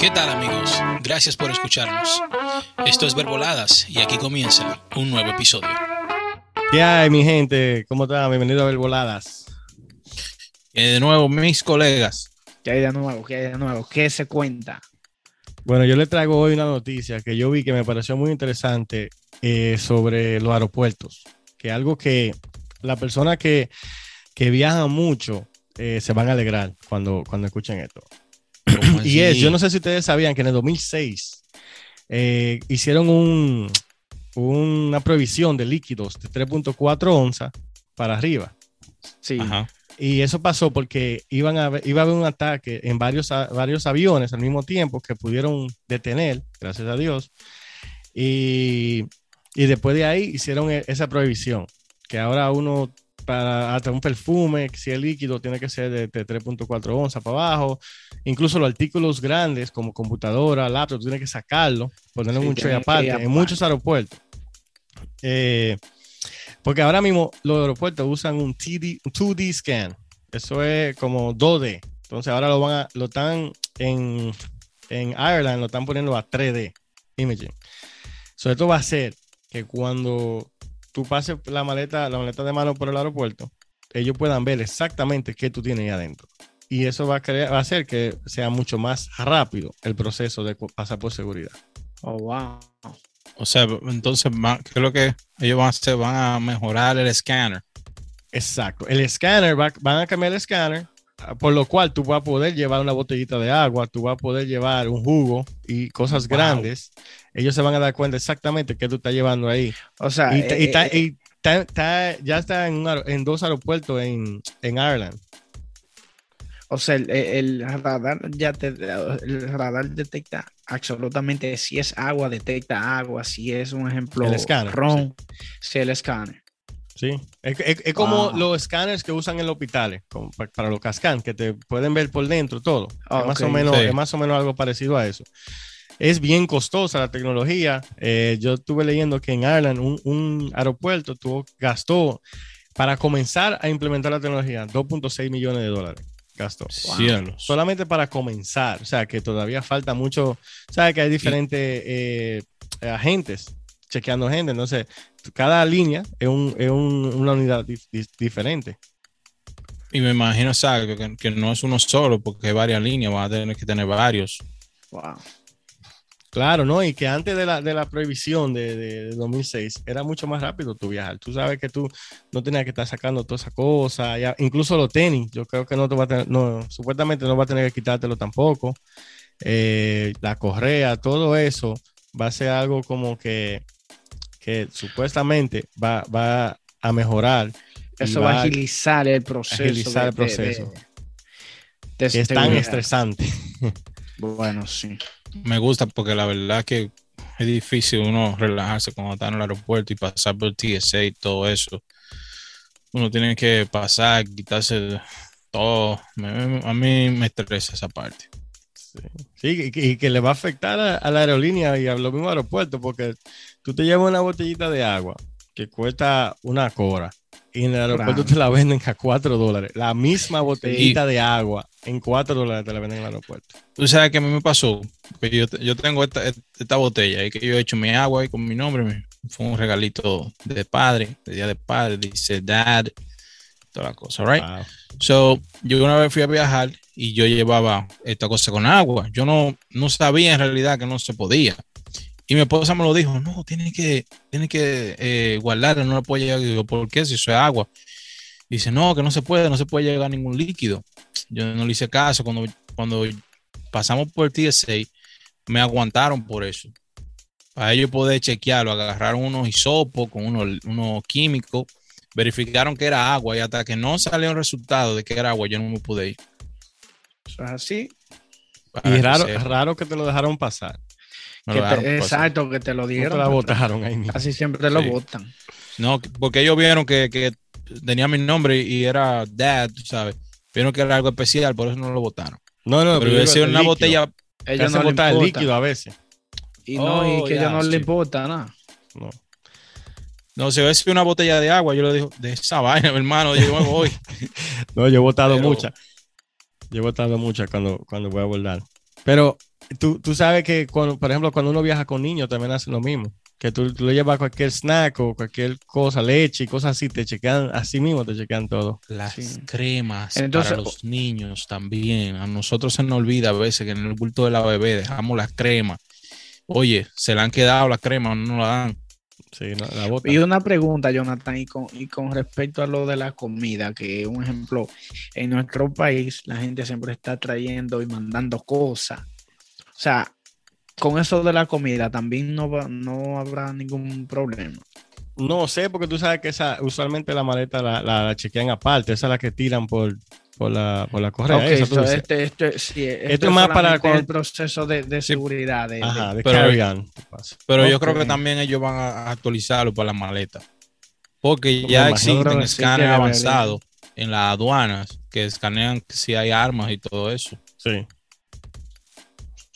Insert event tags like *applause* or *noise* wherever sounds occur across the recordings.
¿Qué tal amigos? Gracias por escucharnos. Esto es Verboladas y aquí comienza un nuevo episodio. ¿Qué hay, mi gente? ¿Cómo están? Bienvenido a Verboladas. Y de nuevo, mis colegas. ¿Qué hay de nuevo? ¿Qué hay de nuevo? ¿Qué se cuenta? Bueno, yo le traigo hoy una noticia que yo vi que me pareció muy interesante eh, sobre los aeropuertos. Que algo que la persona que, que viaja mucho eh, se van a alegrar cuando, cuando escuchen esto. *clears throat* y es, yo no sé si ustedes sabían que en el 2006 eh, hicieron un, una prohibición de líquidos de 3.4 onzas para arriba. Sí. Ajá. Y eso pasó porque iban a, iba a haber un ataque en varios, a- varios aviones al mismo tiempo que pudieron detener, gracias a Dios. Y, y después de ahí hicieron e- esa prohibición, que ahora uno, para hasta un perfume, si es líquido, tiene que ser de, de 3.4 onzas para abajo. Incluso los artículos grandes como computadora, laptop, tiene que sacarlo, ponerlo en Sí, un tray tiene que aparte, en muchos aeropuertos. Eh, porque ahora mismo los aeropuertos usan un, TD, un 2D scan. Eso es como 2D. Entonces ahora lo van a, lo están en, en Ireland, lo están poniendo a 3D imaging. So, esto va a hacer que cuando tú pases la maleta, la maleta de mano por el aeropuerto, ellos puedan ver exactamente qué tú tienes ahí adentro. Y eso va a, crear, va a hacer que sea mucho más rápido el proceso de pasar por seguridad. Oh, wow. O sea, entonces, ¿qué es lo que ellos van a hacer? Van a mejorar el escáner. Exacto. El escáner, va- van a cambiar el escáner, ah, por lo cual tú vas a poder llevar una botellita de agua, tú vas a poder llevar un jugo y cosas Wow. grandes. Ellos se van a dar cuenta exactamente qué tú estás llevando ahí. O sea, Y, eh, ta- eh, y ta- ta- ya está en, un aer- en dos aeropuertos en, en Ireland. o sea, el, el radar ya te, el radar detecta absolutamente si es agua, detecta agua, si es un ejemplo El escáner, ron, si el escáner. Sí. Es, es- es como los escáneres que usan en los hospitales, como pa- para los cascan, que te pueden ver por dentro todo. Ah, es, más o menos, Sí. es más o menos algo parecido a eso. Es bien costosa la tecnología. Eh, yo estuve leyendo que en Ireland un, un aeropuerto tuvo, gastó para comenzar a implementar la tecnología 2.6 millones de dólares. Gastó. Solamente para comenzar. O sea, que todavía falta mucho. Sabes que hay diferentes eh, agentes chequeando gente. Entonces, cada línea es, un- es un- una unidad dif- dif- diferente. Y me imagino, ¿sabes? Que, que no es uno solo, porque hay varias líneas, van a tener que tener varios. Wow. Claro, ¿no? Y que antes de la, de la prohibición de, de- de 2006 era mucho más rápido tu viajar. Tú sabes que tú no tenías que estar sacando toda esa cosa. ya- incluso los tenis, yo creo que no te va a tener, no, supuestamente no va a tener que quitártelo tampoco. Eh, la correa, todo eso va a ser algo como que, que supuestamente va, va a mejorar. Eso va a agilizar el proceso. agilizar el proceso. es tan estresante. Bueno, sí. Me gusta porque la verdad que es difícil uno relajarse cuando está en el aeropuerto y pasar por TSA y todo eso. Uno tiene que pasar, quitarse todo. A mí me estresa esa parte. Sí, y que, y que le va a afectar a, a la aerolínea y a los mismos aeropuertos, porque tú te llevas una botellita de agua que cuesta una cora y en el aeropuerto te la venden a 4 dólares. La misma botellita de agua en 4 dólares te la venden en el aeropuerto. Tú sabes que a mí me pasó, que yo, yo tengo esta, esta botella y que yo he hecho mi agua ahí con mi nombre. me- fue un regalito de padre, de día de padre, dice dad, toda la cosa, right? Wow. So, yo una vez fui a viajar y yo llevaba esta cosa con agua. Yo no, no sabía en realidad que no se podía. Y mi esposa me lo dijo, no, tiene que, tiene que eh, guardarla, no la puede llevar. Y yo, ¿por qué? Si eso es agua. Dice, no, que no se puede, no se puede llevar ningún líquido. Yo no le hice caso. Cuando, cuando pasamos por TSA, me aguantaron por eso. Para ellos poder chequearlo, agarraron unos hisopos con unos, unos químicos, verificaron que era agua y hasta que no salió el resultado de que era agua, yo no me pude ir. Eso es así. Para Y raro, raro que te lo dejaron pasar. Que te- dejaron exacto, que te lo No te dieron. la pero botaron ahí mismo. Casi siempre te lo Sí. botan. No, porque ellos vieron que, que tenía mi nombre y era dad, tú sabes. Vieron que era algo especial, por eso no lo votaron. No, no, Pero decía el una líquido. botella. Ellos hace no le botar el líquido a veces. Y no, y Oh, que ya, ellos no sí. le importa nada. No. No, si hubiese una botella de agua, yo le digo, de esa vaina, mi hermano, yo me voy. *laughs* No, yo he votado Pero- muchas. Yo he votado muchas cuando, cuando voy a volar. Pero tú, tú sabes que, cuando, por ejemplo, cuando uno viaja con niños también hace lo mismo. Que tú, tú le llevas cualquier snack o cualquier cosa, leche y cosas así, te chequean, así mismo te chequean todo. Las Sí. cremas Entonces- para los niños también. A nosotros se nos olvida a veces que en el bulto de la bebé dejamos las cremas. Oye, se le han quedado las cremas, no nos la dan. Sí, no, la. Y una pregunta, Jonathan, y con, y con respecto a lo de la comida, que un ejemplo, en nuestro país la gente siempre está trayendo y mandando cosas. O sea, con eso de la comida también no, va- no habrá ningún problema. No sé, porque tú sabes que esa, usualmente la maleta la, la, la chequean aparte, esa es la que tiran por, por, la, por la correa. Ok, esa, tú so dices. este, este, sí, Esto esto es más para el proceso de, de seguridad. de- Ajá, de Pero- yo creo que también ellos van a actualizarlo para las maletas. Porque ya existen sí escáneres avanzados en las aduanas que escanean si hay armas y todo eso. Sí.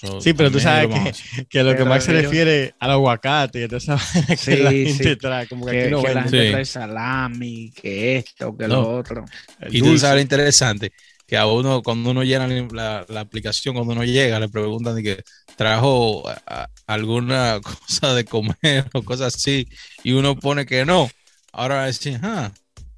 So, Sí, pero tú sabes que, que lo que más se refiere al aguacate y entonces *laughs* que Sí, la sí. gente trae, como que, que, aquí no que la gente Sí. trae salami, que esto, que No. lo otro. El Y tú sabes lo interesante, que a uno, cuando uno llena la, la aplicación, cuando uno llega, le preguntan de que trajo a- a- alguna *laughs* cosa de comer o cosas así, y uno pone que no. Ahora va a decir, ah,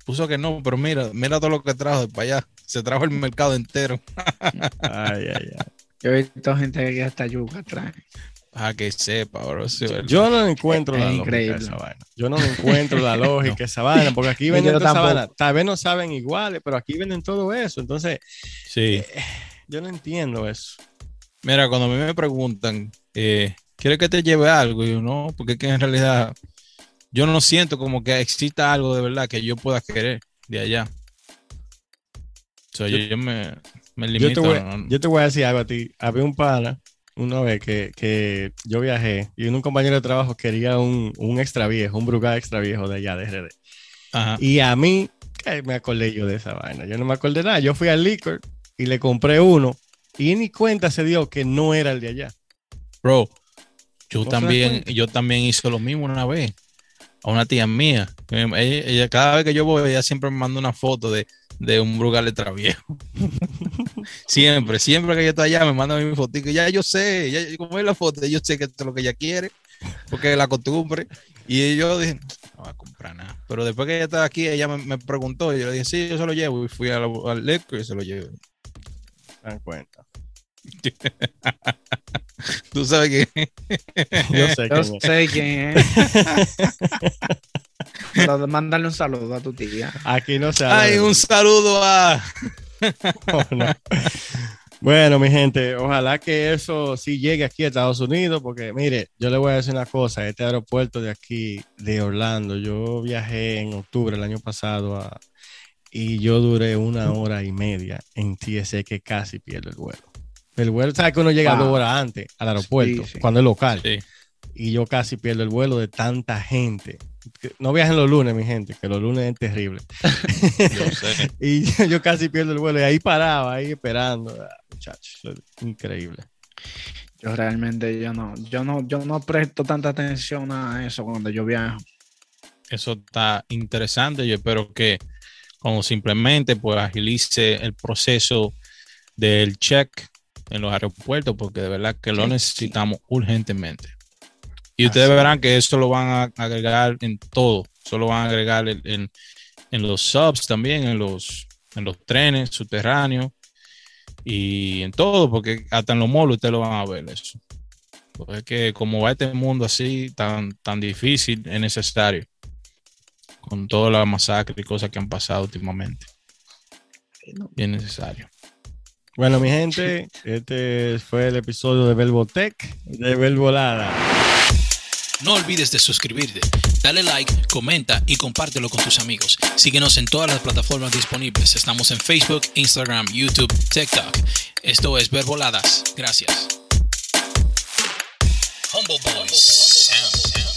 puso que no, pero mira, mira todo lo que trajo de para allá. Se trajo el mercado entero. *laughs* Ay, ay, ay. Yo he visto gente que hasta yuca trae. Ah, que sepa, bro. Yo no encuentro Es la lógica de increíble. esa vaina. Yo no encuentro la *laughs* lógica de esa vaina, porque aquí venden esa tampoco. vaina. Tal vez no saben iguales, pero aquí venden todo eso. Entonces, sí. yo no entiendo eso. Mira, cuando a mí me preguntan, eh, ¿quieres que te lleve algo? Y yo no, porque es que en realidad yo no siento como que exista algo de verdad que yo pueda querer de allá. Sea, yo, yo me, me Yo te, voy, a- yo te voy a decir algo a ti. Había un pana una vez que, que yo viajé y un compañero de trabajo quería un, un extra viejo, un Brugal extra viejo de allá, de RD. Ajá. Y a mí, ¿qué me acordé yo de esa vaina? Yo no me acordé nada. Yo fui al liquor y le compré uno y ni cuenta se dio que no era el de allá. Bro, yo ¿No se da también, yo también hice lo mismo una vez a una tía mía. Ella, ella- cada vez que yo voy, ella siempre me manda una foto de, de un Brugal extra viejo. *laughs* siempre, siempre que yo estoy allá me manda mi fotico. Ya yo sé, ya, como es la foto, yo sé que esto es lo que ella quiere, porque es la costumbre. Y yo dije, no voy a comprar nada. Pero después que ella estaba aquí, ella me, me preguntó y yo le dije, sí, yo se lo llevo. Y fui al, al liquor y se lo llevé. ¿Se dan cuenta? *laughs* Tú sabes que Yo sé Yo quién es. sé quién es. *laughs* Mándale un saludo a tu tía. Aquí no se habla Ay, un saludo a. *laughs* Oh, no. Bueno, mi gente, ojalá que eso sí llegue aquí a Estados Unidos, porque mire, yo le voy a decir una cosa, este aeropuerto de aquí, de Orlando, yo viajé en octubre el año pasado a- y yo duré una hora y media en TSA que casi pierdo el vuelo. El vuelo, ¿sabes que uno llega Wow. dos horas antes al aeropuerto, Sí, sí. cuando es local? Sí. Y yo casi pierdo el vuelo de tanta gente. Que- No viajen los lunes, mi gente, que los lunes es terrible. Yo sé. *laughs* Y yo, yo casi pierdo el vuelo y ahí paraba, ahí esperando. Ah, Muchachos, increíble. Yo realmente yo no, yo no, yo no presto tanta atención a eso cuando yo viajo. Eso está interesante. Yo espero que como simplemente pues agilice el proceso del check en los aeropuertos, porque de verdad que lo Sí, necesitamos urgentemente. Y ustedes Así verán que eso lo van a agregar en todo. Eso lo van a agregar en, en- en los subs también, en los, en los trenes subterráneos y en todo, porque hasta en los molos ustedes lo van a ver eso. Porque es que como va este mundo así, tan, tan difícil, es necesario. Con toda la masacre y cosas que han pasado últimamente. Bien necesario. Bueno, mi gente, este fue el episodio de Belbotech, de Belvolada. No olvides de suscribirte, dale like, comenta y compártelo con tus amigos. Síguenos en todas las plataformas disponibles. Estamos en Facebook, Instagram, YouTube, TikTok. Esto es Verboladas. Gracias. Humble Boys. Sound.